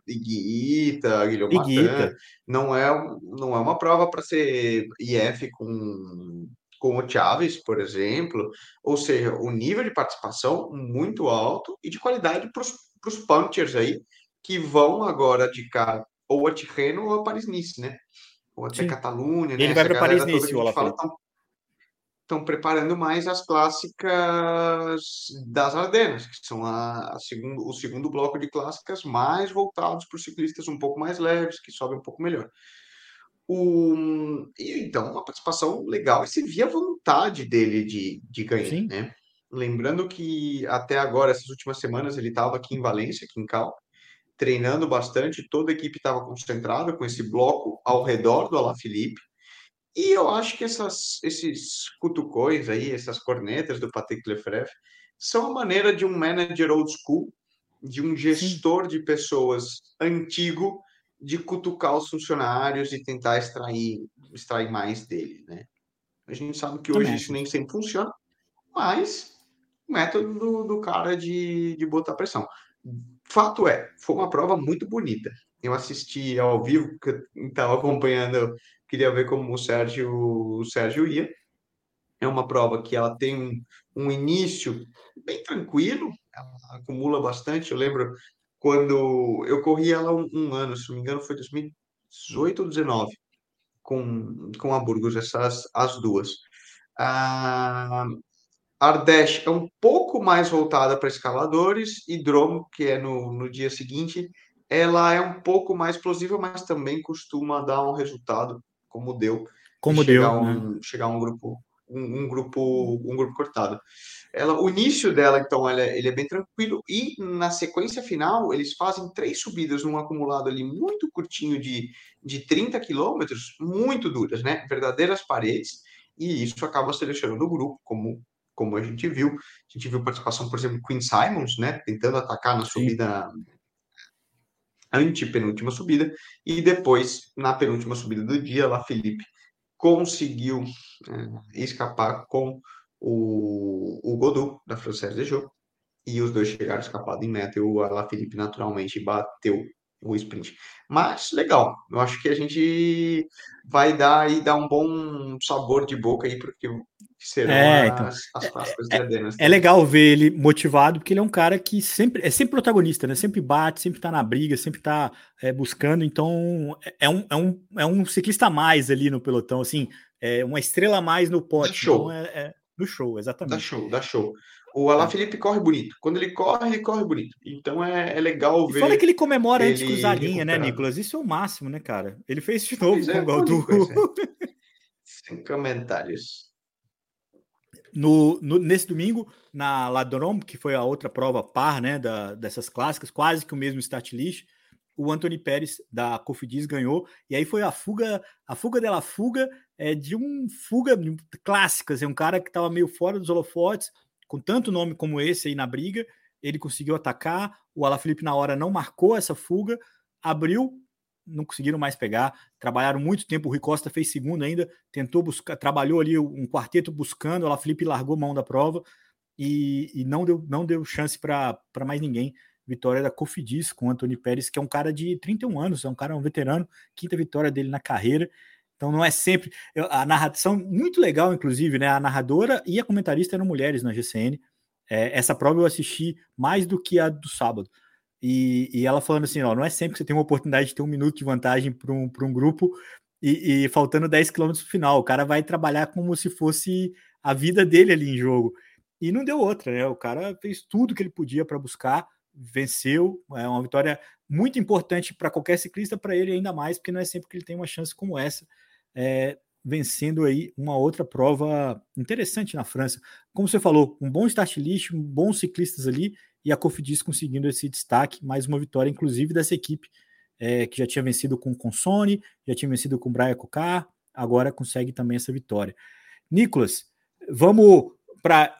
Iguita, Guilherme. Não é, não é uma prova para ser IF com, com o Chaves, por exemplo. Ou seja, o nível de participação muito alto e de qualidade para os punchers aí, que vão agora de cá ou a Tirreno ou a Paris-Nice, né? Ou até Sim. Catalunha, né? Ele vai para Paris-Nice, o fala, estão preparando mais as clássicas das Ardenas, que são a, a segundo, o segundo bloco de clássicas mais voltados para os ciclistas um pouco mais leves, que sobem um pouco melhor. O, e, então, uma participação legal e se via a vontade dele de, de ganhar, Sim. né? Lembrando que até agora, essas últimas semanas, ele estava aqui em Valência, aqui em Cal, treinando bastante, toda a equipe estava concentrada com esse bloco ao redor do Alaphilippe, e eu acho que essas, esses cutucões aí, essas cornetas do Patrick Lefebvre, são a maneira de um manager old school, de um gestor Sim. de pessoas antigo, de cutucar os funcionários e tentar extrair, extrair mais deles, né? A gente sabe que hoje isso nem sempre funciona, mas o método do, do cara de, de botar pressão. Fato é, foi uma prova muito bonita. Eu assisti ao vivo, que eu estava acompanhando queria ver como o Sérgio, o Sérgio ia. É uma prova que ela tem um, um início bem tranquilo, ela acumula bastante. Eu lembro quando eu corri ela um, um ano, se não me engano, foi 2018 ou 2019, com, com a Burgos, essas as duas. A Ardèche é um pouco mais voltada para escaladores, e Dromo, que é no, no dia seguinte, ela é um pouco mais explosiva, mas também costuma dar um resultado como deu como deu chegar um, né? chegar um grupo um, um, grupo um grupo cortado. Ela o início dela então ela, é, ele é bem tranquilo e na sequência final eles fazem três subidas num acumulado ali muito curtinho de, de 30 quilômetros muito duras né? Verdadeiras paredes e isso acaba selecionando o grupo como como a gente viu. A gente viu participação por exemplo Queen Simons né? Tentando atacar na subida Sim antepenúltima subida, e depois, na penúltima subida do dia, lá Felipe conseguiu é, escapar com o, o da Française de e os dois chegaram escapados em meta, e o Alaphilippe naturalmente bateu o sprint. Mas legal, eu acho que a gente vai dar aí dar um bom sabor de boca aí porque serão é, então, as, as próximas é, É, é legal ver ele motivado, porque ele é um cara que sempre é sempre protagonista, né? Sempre bate, sempre tá na briga, sempre tá é, buscando. Então é um, é, um, é um ciclista a mais ali no pelotão, assim, é uma estrela a mais no pote. Show. Então é, é, do show, exatamente. Dá show, dá show. O Alain é. Felipe corre bonito. Quando ele corre, ele corre bonito. Então é, é legal ver. Fala que ele comemora ele antes de cruzar a linha, né, Nicolas? Isso é o máximo, né, cara? Ele fez de novo pois com é, o Galdu. Sem comentários. No, no, nesse domingo, na Ladrom, que foi a outra prova par né, da, dessas clássicas, quase que o mesmo start list, o Anthony Pérez da Cofidis ganhou, e aí foi a fuga, a fuga dela fuga é, de um fuga clássica, assim, um cara que estava meio fora dos holofotes, com tanto nome como esse aí na briga, ele conseguiu atacar, o Alaphilippe na hora não marcou essa fuga, abriu, não conseguiram mais pegar, trabalharam muito tempo, o Rui Costa fez segundo ainda, tentou buscar, trabalhou ali um quarteto buscando, o Alaphilippe largou mão da prova e, e não, deu, não deu chance para mais ninguém. Vitória da Cofidis com o Antônio Pérez, que é um cara de 31 anos, é um cara, um veterano, quinta vitória dele na carreira. Então não é sempre. A narração, muito legal, inclusive, né? A narradora e a comentarista eram mulheres na GCN. É, essa prova eu assisti mais do que a do sábado. E, e, ela falando assim: ó, não é sempre que você tem uma oportunidade de ter um minuto de vantagem para um, um grupo e, e faltando 10 quilômetros no final. O cara vai trabalhar como se fosse a vida dele ali em jogo. E não deu outra, né? O cara fez tudo que ele podia para buscar, venceu. É uma vitória muito importante para qualquer ciclista, para ele ainda mais, porque não é sempre que ele tem uma chance como essa é, vencendo aí uma outra prova interessante na França. Como você falou, um bom start list, bons ciclistas ali e a Cofidis conseguindo esse destaque, mais uma vitória, inclusive dessa equipe é, que já tinha vencido com o Consone, já tinha vencido com o Brian Cocar, agora consegue também essa vitória. Nicolas, vamos para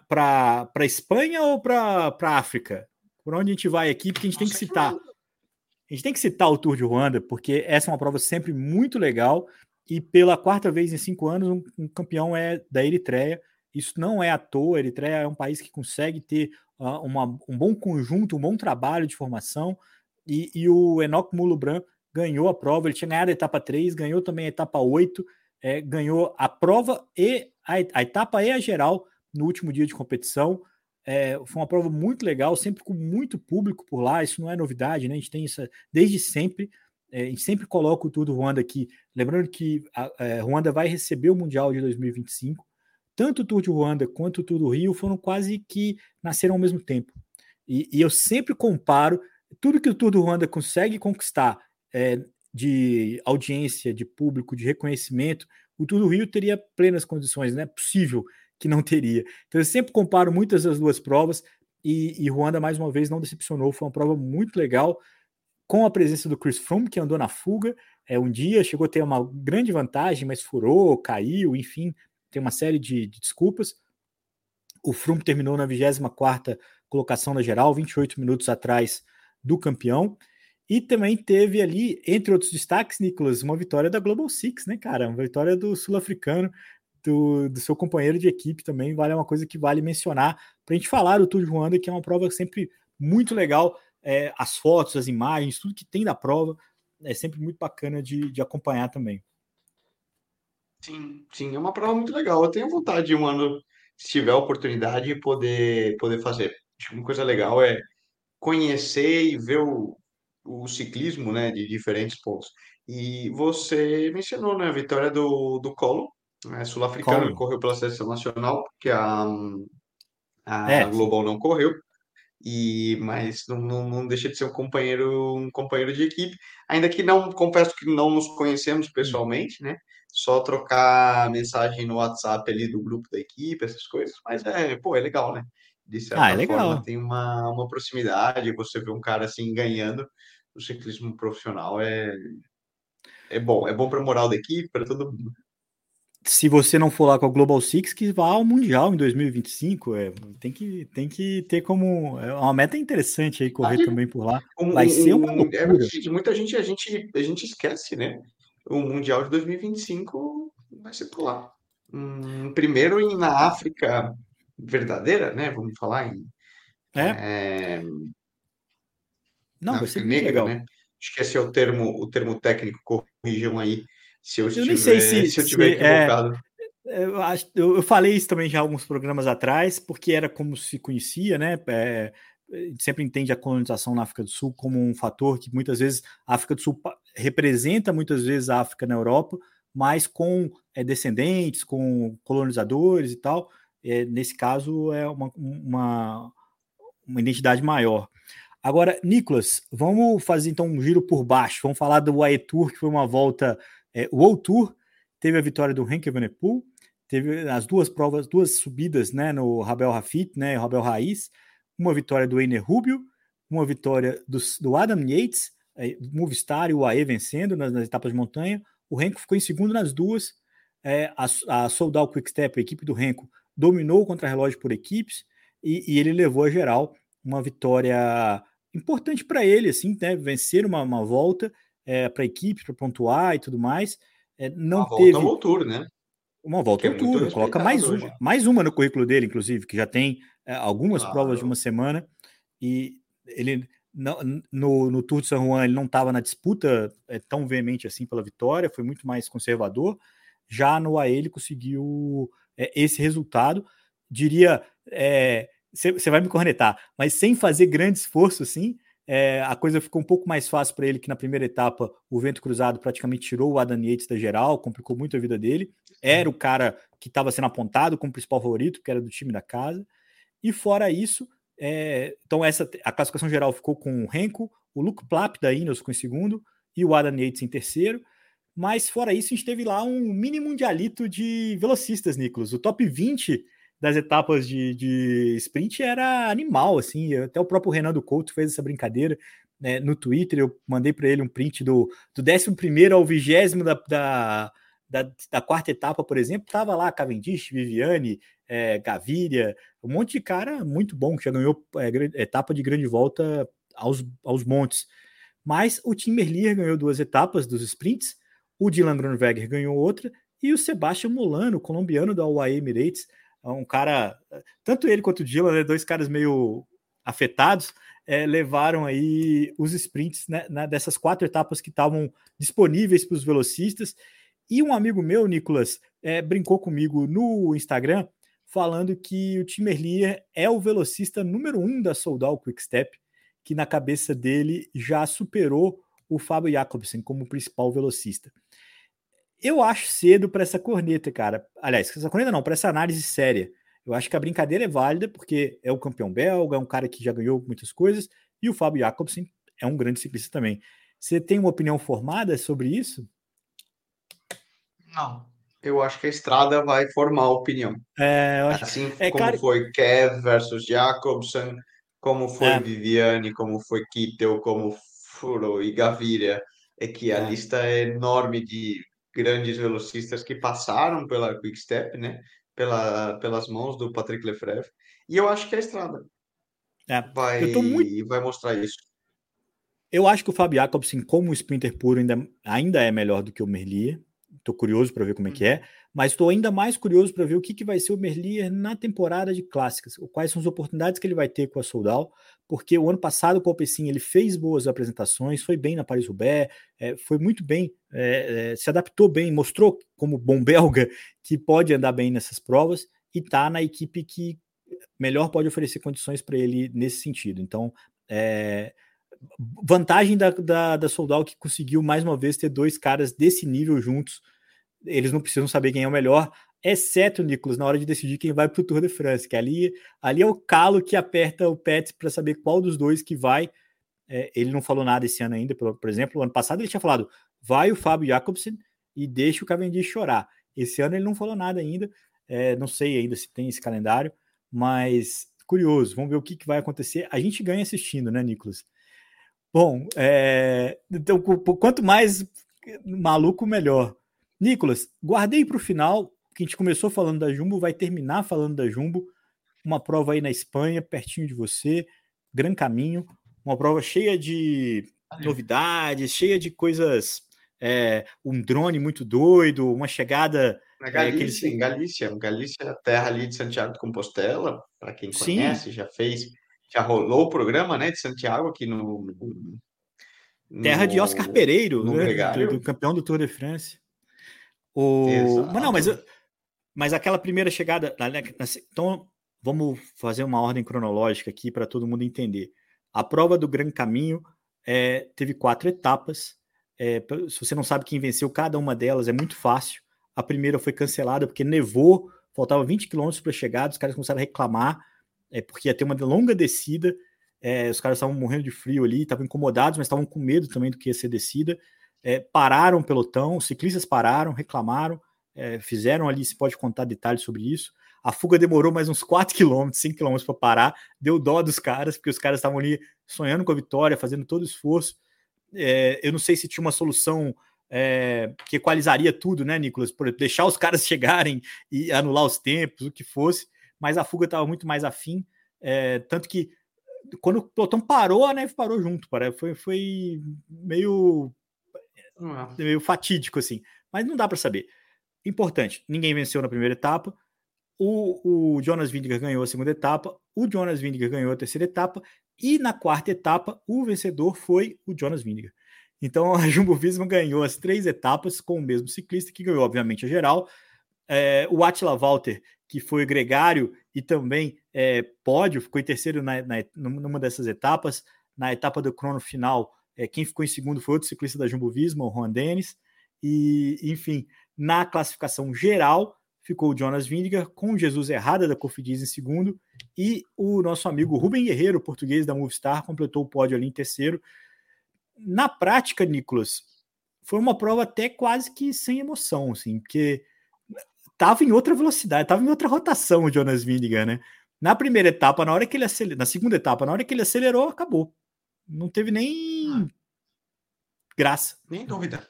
a Espanha ou para a África? Por onde a gente vai aqui? Porque a gente tem que citar. A gente tem que citar o Tour de Ruanda, porque essa é uma prova sempre muito legal e pela quarta vez em cinco anos, um, um, campeão é da Eritreia. Isso não é à toa. A Eritreia é um país que consegue ter uh, uma, um bom conjunto, um bom trabalho de formação. E, e o Enoch Mulubran ganhou a prova. Ele tinha ganhado a etapa 3, ganhou também a etapa 8, é, ganhou a prova e a, a, etapa e a geral no último dia de competição. É, foi uma prova muito legal, sempre com muito público por lá. Isso não é novidade, né? A gente tem isso desde sempre a gente sempre coloca o Tour do Ruanda aqui, lembrando que a, a é, Ruanda vai receber o Mundial de 2025. Tanto o Tour de Ruanda quanto o Tour do Rio foram quase que nasceram ao mesmo tempo. E, e eu sempre comparo tudo que o Tour do Ruanda consegue conquistar é, de audiência, de público, de reconhecimento, o Tour do Rio teria plenas condições, não é possível que não teria. Então eu sempre comparo muitas das duas provas e, e Ruanda mais uma vez não decepcionou, foi uma prova muito legal com a presença do Chris Froome, que andou na fuga é, um dia, chegou a ter uma grande vantagem, mas furou, caiu, enfim, tem uma série de, de desculpas. O Froome terminou na 24ª colocação na geral, 28 minutos atrás do campeão. E também teve ali, entre outros destaques, Nicolas, uma vitória da Global Six, né, cara? Uma vitória do sul-africano, do, do, seu companheiro de equipe também, vale uma coisa que vale mencionar para a gente falar do Tour de Ruanda, que é uma prova sempre muito legal é, as fotos, as imagens, tudo que tem da prova é sempre muito bacana de, de acompanhar também. Sim, sim, é uma prova muito legal. Eu tenho vontade de um ano, se tiver a oportunidade, de poder, poder fazer. Acho que uma coisa legal é conhecer e ver o, o ciclismo, né, de diferentes pontos. E você mencionou, né, a vitória do, do Colo, né, sul-africano, correu pela seleção nacional, porque a, a é, Global não correu e mas não, não, não, deixa de ser um companheiro um companheiro de equipe. Ainda que não confesso que não nos conhecemos pessoalmente né? Só trocar mensagem no WhatsApp ali do grupo da equipe essas coisas mas é pô é legal né? De certa ah, é forma tem uma, uma proximidade você vê um cara assim ganhando o ciclismo profissional é é bom é bom para a moral da equipe para todo mundo se você não for lá com a Global Six, que vá ao Mundial em 2025. É, tem, que, tem que ter como. É uma meta interessante aí correr ah, também por lá. Um, Vai ser uma um, é, muita gente a, gente a gente esquece, né? O Mundial de 2025 vai ser por lá. Hum, primeiro em, na África verdadeira, né? Vamos falar em. É. é... Não, vai ser negra, legal. né? Esqueci o termo, o termo técnico, corrijam aí se eu, eu sei se, se eu estiver equivocado. É, eu, eu, falei isso também já alguns programas atrás, porque era como se conhecia, né? É, sempre entende a colonização na África do Sul como um fator que muitas vezes a África do Sul representa muitas vezes a África na Europa, mas com é, descendentes, com colonizadores e tal. É, nesse caso é uma, uma, uma identidade maior. Agora, Nicolas, vamos fazer então um giro por baixo. Vamos falar do UAE Tour, que foi uma volta. É, o World Tour teve a vitória do Henk Evenepoel, teve as duas provas, duas subidas né, no Rabel Rafit, né, Rabel Raiz, uma vitória do Einer Rubio, uma vitória do, do Adam Yates, é, Movistar e o UAE vencendo nas, nas, etapas de montanha. O Renko ficou em segundo nas duas. É, a, a Soldal Quickstep, a equipe do Renko, dominou o contra-relógio por equipes e, e, ele levou a geral uma vitória importante para ele, assim, né, vencer uma, uma volta é, para a equipe, para pontuar e tudo mais. É, não uma teve... volta ao tour, né? Uma volta ao é tour, coloca mais hoje. uma, mais uma no currículo dele, inclusive, que já tem é, algumas claro. provas de uma semana e ele no, no, no Tour de San Juan ele não estava na disputa é, tão veemente assim pela vitória, foi muito mais conservador. Já no AE ele conseguiu é, esse resultado. Diria, você é, vai me cornetar, mas sem fazer grande esforço assim, é, a coisa ficou um pouco mais fácil para ele que na primeira etapa o vento cruzado praticamente tirou o Adam Yates da geral, complicou muito a vida dele. Era o cara que estava sendo apontado como principal favorito, que era do time da casa. E fora isso, é, então essa a classificação geral ficou com o Renko, o Luke Plap da Ineos com em segundo e o Adam Yates em terceiro. Mas fora isso, a gente teve lá um mini mundialito de velocistas, Nicolas. O top 20 das etapas de, de sprint era animal, assim. Até o próprio Renan do Couto fez essa brincadeira né, no Twitter. Eu mandei para ele um print do, do 11 ao 20 da, da, da, da, quarta etapa, por exemplo. Tava lá Cavendish, Viviane, é, Gaviria, um monte de cara muito bom que já ganhou é, etapa de grande volta aos, aos montes. Mas o Tim Merlier ganhou duas etapas dos sprints, o Dylan Groenewegen ganhou outra e o Sebastian Molano, colombiano da UAE Emirates, um cara, tanto ele quanto o Dylan, né, dois caras meio afetados, é, levaram aí os sprints né, né, dessas quatro etapas que estavam disponíveis para os velocistas. E um amigo meu, Nicolas, é, brincou comigo no Instagram falando que o Tim Merlier é o velocista número um da Soldal Quickstep, que na cabeça dele já superou o Fábio Jacobsen como principal velocista. Eu acho cedo para essa corneta, cara. Aliás, essa corneta não, para essa análise séria. Eu acho que a brincadeira é válida, porque é o campeão belga, é um cara que já ganhou muitas coisas, e o Fábio Jacobsen é um grande ciclista também. Você tem uma opinião formada sobre isso? Não. Eu acho que a estrada vai formar a opinião. É, acho... Assim é, como cara... foi Kev versus Jacobsen, como foi é. Viviane, como foi Kittel, como Furo e Gaviria. É que a é. lista é enorme de grandes velocistas que passaram pela Quick Step, né? Pela, pelas mãos do Patrick Lefebvre. E eu acho que a estrada é, vai, muito... vai mostrar isso. Eu acho que o Fábio Jacobsen, como sprinter puro, ainda, ainda é melhor do que o Merlier. Estou curioso para ver como é que é, uhum. Mas estou ainda mais curioso para ver o que, que vai ser o Merlier na temporada de clássicas, quais são as oportunidades que ele vai ter com a Soldal, porque o ano passado com o Alpecin ele fez boas apresentações, foi bem na Paris-Roubaix, é, foi muito bem, é, é, se adaptou bem, mostrou como bom belga que pode andar bem nessas provas e está na equipe que melhor pode oferecer condições para ele nesse sentido. Então, é, vantagem da, da, da Soldal que conseguiu mais uma vez ter dois caras desse nível juntos. Eles não precisam saber quem é o melhor, exceto Nicolas, na hora de decidir quem vai para o Tour de France, que ali, ali é o calo que aperta o Pet para saber qual dos dois que vai. É, ele não falou nada esse ano ainda, por, por exemplo, ano passado ele tinha falado, vai o Fábio Jacobsen e deixa o Cavendish chorar. Esse ano ele não falou nada ainda, é, não sei ainda se tem esse calendário, mas curioso, vamos ver o que, que vai acontecer. A gente ganha assistindo, né, Nicolas? Bom, é, então quanto mais maluco, melhor. Nicolas, guardei para o final, que a gente começou falando da Jumbo, vai terminar falando da Jumbo. Uma prova aí na Espanha, pertinho de você, Gran Caminho, uma prova cheia de novidades, cheia de coisas. É, um drone muito doido, uma chegada. Na Galícia, é, eles... em Galícia, Galícia, terra ali de Santiago de Compostela, para quem conhece, Sim. já fez já rolou o programa né, de Santiago aqui no, Terra no, de Oscar Pereiro, né? do, do, campeão do Tour de France. O... Mas não, mas, mas aquela primeira chegada. Então, vamos fazer uma ordem cronológica aqui para todo mundo entender. A prova do Gran Caminho é, teve quatro etapas. É, se você não sabe quem venceu cada uma delas, é muito fácil. A primeira foi cancelada porque nevou, faltava 20 quilômetros para chegar, os caras começaram a reclamar, é, porque ia ter uma longa descida. É, os caras estavam morrendo de frio ali, estavam incomodados, mas estavam com medo também do que ia ser descida. É, pararam o pelotão, os ciclistas pararam, reclamaram, é, fizeram ali, se pode contar detalhes sobre isso. A fuga demorou mais uns 4 km, 5 km para parar, deu dó dos caras, porque os caras estavam ali sonhando com a vitória, fazendo todo o esforço. É, eu não sei se tinha uma solução é, que equalizaria tudo, né, Nicolas? Por deixar os caras chegarem e anular os tempos, o que fosse, mas a fuga estava muito mais afim. É, tanto que quando o pelotão parou, a neve parou junto. Foi, foi meio, meio fatídico, assim. Mas não dá para saber. Importante, ninguém venceu na primeira etapa. O, o Jonas Vingegaard ganhou a segunda etapa, o Jonas Vingegaard ganhou a terceira etapa, e na quarta etapa, o vencedor foi o Jonas Vingegaard. Então a Jumbo Visma ganhou as três etapas com o mesmo ciclista, que ganhou, obviamente, a geral. É, o Attila Walter, que foi gregário e também é, pódio, ficou em terceiro na, na, numa dessas etapas. Na etapa do crono final, é, quem ficou em segundo foi outro ciclista da Jumbo Visma, o Juan Dennis. E, enfim, na classificação geral, ficou o Jonas Vindiga com Jesus Errada da Cofidis em segundo e o nosso amigo Rubem Guerreiro, português da Movistar, completou o pódio ali em terceiro. Na prática, Nicolas, foi uma prova até quase que sem emoção, assim, porque estava em outra velocidade, estava em outra rotação o Jonas Vingegaard, né? Na primeira etapa, na hora que ele acelerou, na segunda etapa, na hora que ele acelerou, acabou. Não teve nem ah. graça. Nem dúvida.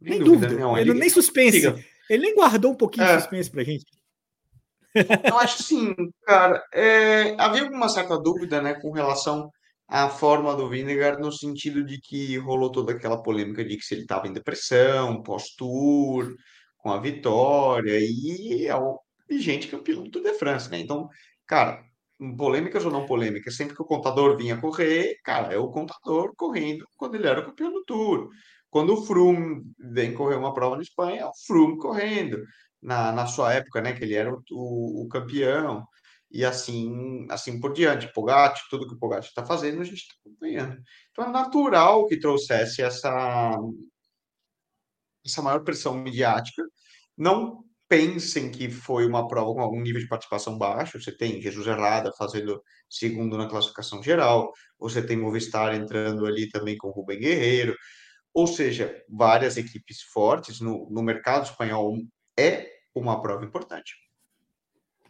Nem, nem dúvida. dúvida. Não, ele, ele nem suspense. Fica. Ele nem guardou um pouquinho é. de suspense pra gente. Eu acho sim, cara. É, havia uma certa dúvida, né, com relação à forma do Vingegaard, no sentido de que rolou toda aquela polêmica de que se ele estava em depressão, pós-tour, com a vitória e é o vigente campeão do Tour de France, né? Então, cara, polêmicas ou não polêmicas, sempre que o contador vinha correr, cara, é o contador correndo quando ele era o campeão do Tour. Quando o Froome vem correr uma prova na Espanha, é o Froome correndo. Na, na sua época, né, que ele era o, o, o campeão, e assim assim por diante. Pogacar, tudo que o Pogacar está fazendo, a gente está acompanhando. Então é natural que trouxesse essa, essa maior pressão midiática. Não pensem que foi uma prova com algum nível de participação baixo. Você tem Jesus Errada fazendo segundo na classificação geral, você tem Movistar entrando ali também com Rubem Guerreiro. Ou seja, várias equipes fortes no, no mercado espanhol é uma prova importante.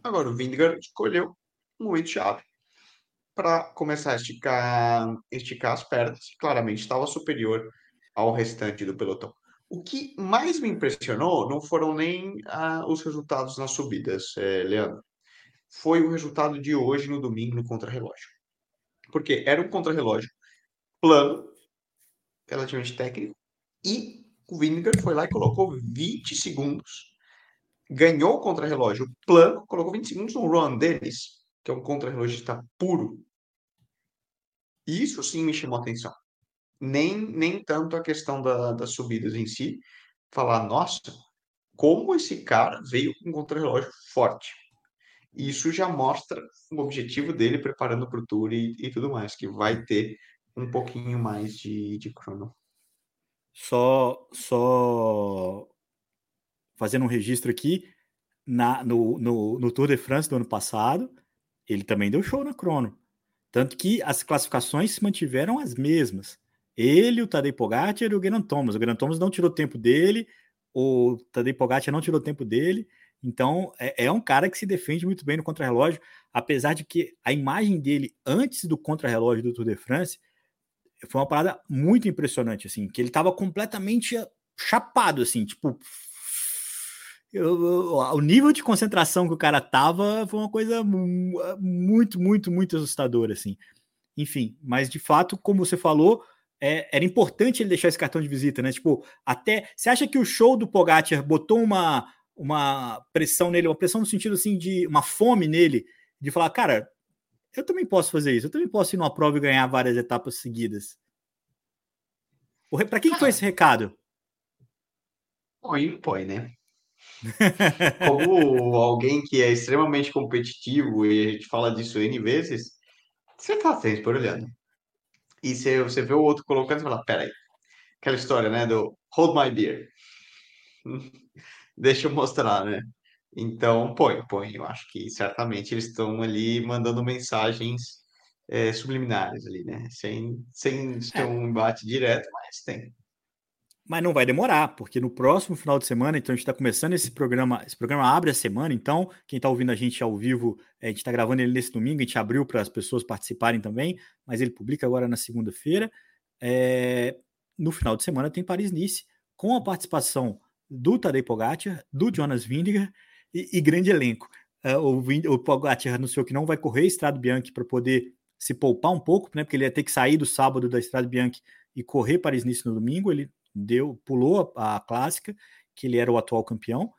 Agora, o Vingegaard escolheu um momento chave para começar a esticar, esticar as pernas. Claramente estava superior ao restante do pelotão. O que mais me impressionou não foram nem ah, os resultados nas subidas, é, Leandro. Foi o resultado de hoje, no domingo, no contrarrelógio. Porque era um contrarrelógio plano, relativamente técnico, e o Vingegaard foi lá e colocou 20 segundos. Ganhou o contrarrelógio plano, colocou 20 segundos no Ron Dennis, que é um contrarrelogista puro. Isso sim me chamou a atenção nem, nem tanto a questão da, das subidas em si, falar, nossa, como esse cara veio com um contra-relógio forte. Isso já mostra o objetivo dele preparando para o Tour e, e, tudo mais, que vai ter um pouquinho mais de, de crono. Só, só fazendo um registro aqui, na, no, no, no Tour de France do ano passado, ele também deu show na crono. Tanto que as classificações se mantiveram as mesmas. Ele, o Tadej Pogacar e o Geran Thomas. O Geran Thomas não tirou tempo dele, o Tadej Pogacar não tirou tempo dele. Então, é, é um cara que se defende muito bem no contrarrelógio, apesar de que a imagem dele antes do contrarrelógio do Tour de France foi uma parada muito impressionante, assim, que ele estava completamente chapado, assim, tipo, eu, o nível de concentração que o cara tava foi uma coisa muito, muito, muito assustadora, assim. Enfim, mas de fato, como você falou, é, era importante ele deixar esse cartão de visita, né? Tipo, até. Você acha que o show do Pogacar botou uma, uma pressão nele, uma pressão no sentido assim de uma fome nele, de falar, cara, eu também posso fazer isso, eu também posso ir numa prova e ganhar várias etapas seguidas. Para quem ah. foi esse recado? Põe, põe, né? Como alguém que é extremamente competitivo, e a gente fala disso N vezes, você tá sempre olhando. E você, você vê o outro colocando e fala, peraí, aquela história, né, do hold my beer. Deixa eu mostrar, né? Então, põe, põe. Eu acho que certamente eles estão ali mandando mensagens é, subliminares ali, né? Sem, sem ter é. um embate direto, mas tem. Mas não vai demorar, porque no próximo final de semana, então a gente está começando esse programa, esse programa abre a semana, então quem está ouvindo a gente ao vivo, é, a gente está gravando ele nesse domingo, a gente abriu para as pessoas participarem também, mas ele publica agora na segunda-feira. É, no final de semana tem Paris-Nice, com a participação do Tadej Pogacar, do Jonas Vingegaard e, e grande elenco. Uh, o, o Pogacar anunciou que não vai correr Estrada Bianchi para poder se poupar um pouco, né, porque ele ia ter que sair do sábado da Estrada Bianchi e correr Paris-Nice no domingo. Ele deu, pulou a, a clássica, que ele era o atual campeão,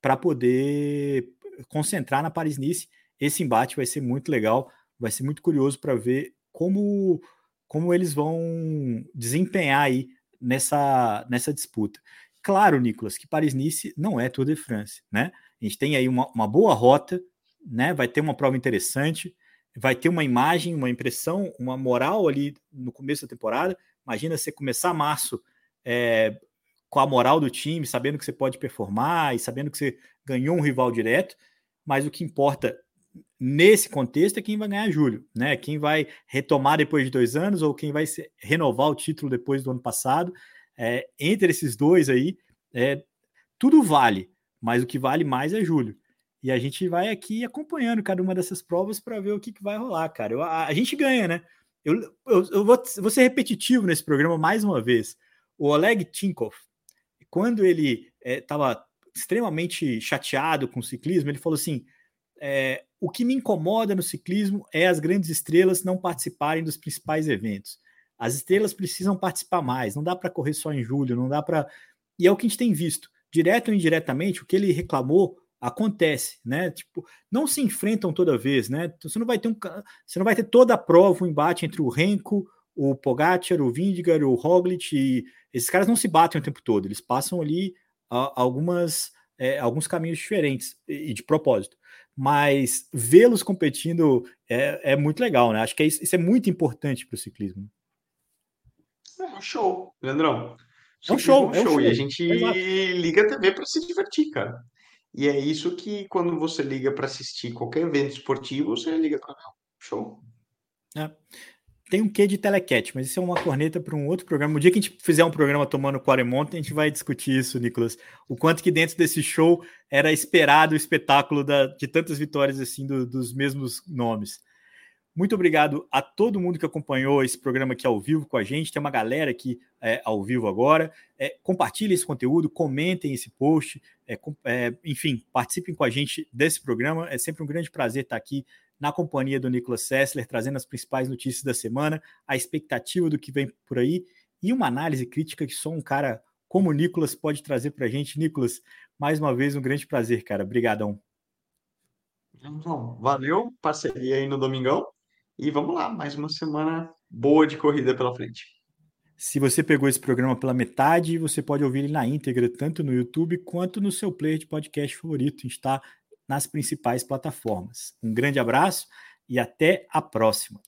para poder concentrar na Paris-Nice. Esse embate vai ser muito legal, vai ser muito curioso para ver como, como eles vão desempenhar aí nessa, nessa disputa. Claro, Nicolas, que Paris-Nice não é Tour de France, né? A gente tem aí uma, uma boa rota, né? Vai ter uma prova interessante, vai ter uma imagem, uma impressão, uma moral ali no começo da temporada. Imagina você começar março é, com a moral do time, sabendo que você pode performar e sabendo que você ganhou um rival direto, mas o que importa nesse contexto é quem vai ganhar julho, né? Quem vai retomar depois de dois anos ou quem vai renovar o título depois do ano passado. É, entre esses dois aí, é, tudo vale, mas o que vale mais é julho. E a gente vai aqui acompanhando cada uma dessas provas para ver o que, que, vai rolar, cara. Eu, a, a, gente ganha, né? Eu, eu, eu vou, vou, ser repetitivo nesse programa mais uma vez. O Oleg Tinkov, quando ele estava é, extremamente chateado com o ciclismo, ele falou assim: é, o que me incomoda no ciclismo é as grandes estrelas não participarem dos principais eventos. As estrelas precisam participar mais, não dá para correr só em julho, não dá para. E é o que a gente tem visto, direto ou indiretamente, o que ele reclamou acontece, né? Tipo, não se enfrentam toda vez, né? Então, você não vai ter um, você não vai ter toda a prova, um embate entre o Renko, o Pogacar, o Vindigar, o Roglic, e esses caras não se batem o tempo todo, eles passam ali a, algumas é, alguns caminhos diferentes e de propósito. Mas vê-los competindo é, é, muito legal, né? Acho que é isso, isso é muito importante para o ciclismo. É um show, Leandrão. É um show, é um show. E a gente liga a TV para se divertir, cara. E é isso que quando você liga para assistir qualquer evento esportivo, você liga para show. É. Tem um quê de telecat, mas isso é uma corneta para um outro programa. O dia que a gente fizer um programa tomando Quaremont, a gente vai discutir isso, Nicolas. O quanto que dentro desse show era esperado o espetáculo da, de tantas vitórias assim do, dos mesmos nomes. Muito obrigado a todo mundo que acompanhou esse programa aqui ao vivo com a gente. Tem uma galera aqui é, ao vivo agora. É, esse conteúdo, comentem esse post, é, é, enfim, participem com a gente desse programa. É sempre um grande prazer estar aqui na companhia do Nicolas Sessler, trazendo as principais notícias da semana, a expectativa do que vem por aí e uma análise crítica que só um cara como o Nicolas pode trazer para a gente. Nicolas, mais uma vez, um grande prazer, cara. Obrigadão. Então, valeu, parceria aí no Domingão. E vamos lá, mais uma semana boa de corrida pela frente. Se você pegou esse programa pela metade, você pode ouvir ele na íntegra, tanto no YouTube quanto no seu player de podcast favorito. A gente está nas principais plataformas. Um grande abraço e até a próxima.